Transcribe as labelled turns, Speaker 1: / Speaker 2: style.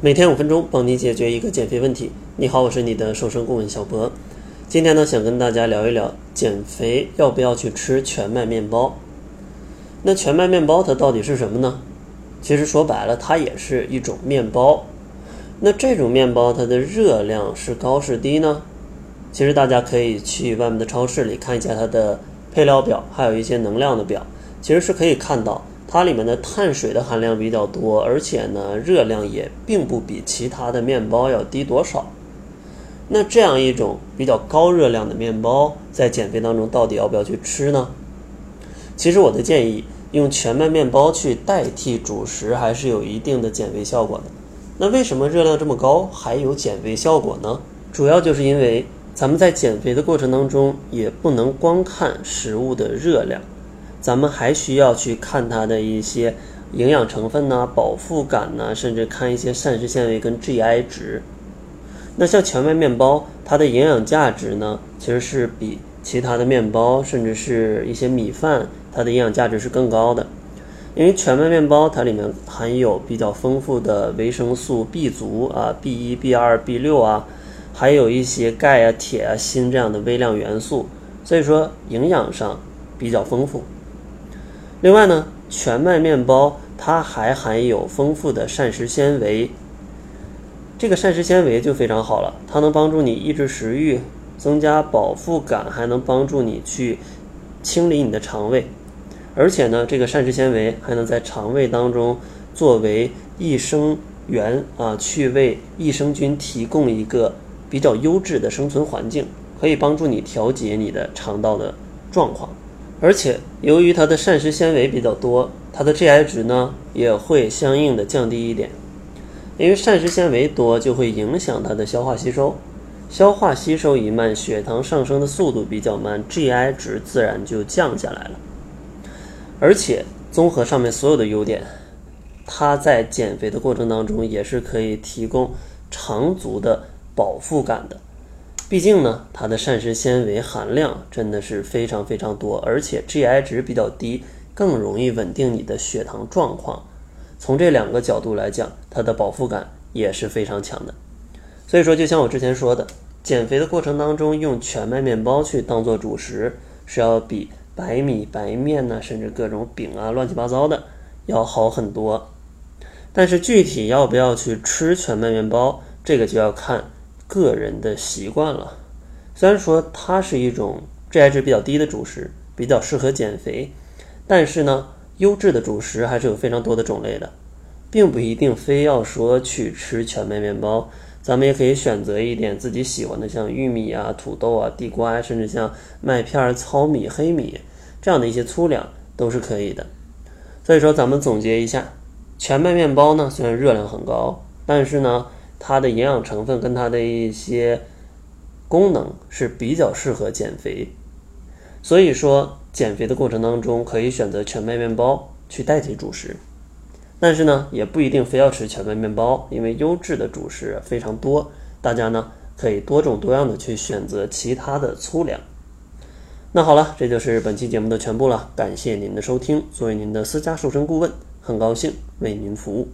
Speaker 1: 每天五分钟，帮你解决一个减肥问题。你好，我是你的瘦身顾问小博。今天呢，想跟大家聊一聊减肥要不要去吃全麦面包。那全麦面包它到底是什么呢？其实说白了，它也是一种面包。那这种面包它的热量是高是低呢？其实大家可以去外面的超市里看一下它的配料表，还有一些能量的表，其实是可以看到。它里面的碳水的含量比较多，而且呢，热量也并不比其他的面包要低多少。那这样一种比较高热量的面包，在减肥当中到底要不要去吃呢？其实我的建议，用全麦面包去代替主食，还是有一定的减肥效果的。那为什么热量这么高还有减肥效果呢？主要就是因为咱们在减肥的过程当中，也不能光看食物的热量。咱们还需要去看它的一些营养成分呐、饱腹感呐，甚至看一些膳食纤维跟 GI 值。那像全麦面包，它的营养价值呢，其实是比其他的面包，甚至是一些米饭，它的营养价值是更高的。因为全麦面包它里面含有比较丰富的维生素 B 族啊，B 一、B 二、B 六啊，还有一些钙啊、铁啊、锌这样的微量元素，所以说营养上比较丰富。另外呢，全麦面包它还含有丰富的膳食纤维，这个膳食纤维就非常好了，它能帮助你抑制食欲，增加饱腹感，还能帮助你去清理你的肠胃。而且呢，这个膳食纤维还能在肠胃当中作为益生元啊，去为益生菌提供一个比较优质的生存环境，可以帮助你调节你的肠道的状况。而且，由于它的膳食纤维比较多，它的 GI 值呢也会相应的降低一点。因为膳食纤维多，就会影响它的消化吸收，消化吸收一慢，血糖上升的速度比较慢，GI 值自然就降下来了。而且，综合上面所有的优点，它在减肥的过程当中也是可以提供长足的饱腹感的。毕竟呢，它的膳食纤维含量真的是非常非常多，而且 GI 值比较低，更容易稳定你的血糖状况。从这两个角度来讲，它的饱腹感也是非常强的。所以说，就像我之前说的，减肥的过程当中用全麦面包去当做主食，是要比白米、白面呢，甚至各种饼啊、乱七八糟的要好很多。但是具体要不要去吃全麦面包，这个就要看。个人的习惯了，虽然说它是一种 GI 值比较低的主食，比较适合减肥，但是呢，优质的主食还是有非常多的种类的，并不一定非要说去吃全麦面包，咱们也可以选择一点自己喜欢的，像玉米啊、土豆啊、地瓜，甚至像麦片、糙米、黑米这样的一些粗粮都是可以的。所以说，咱们总结一下，全麦面包呢，虽然热量很高，但是呢。它的营养成分跟它的一些功能是比较适合减肥，所以说减肥的过程当中可以选择全麦面包去代替主食，但是呢也不一定非要吃全麦面包，因为优质的主食非常多，大家呢可以多种多样的去选择其他的粗粮。那好了，这就是本期节目的全部了，感谢您的收听，作为您的私家瘦身顾问，很高兴为您服务。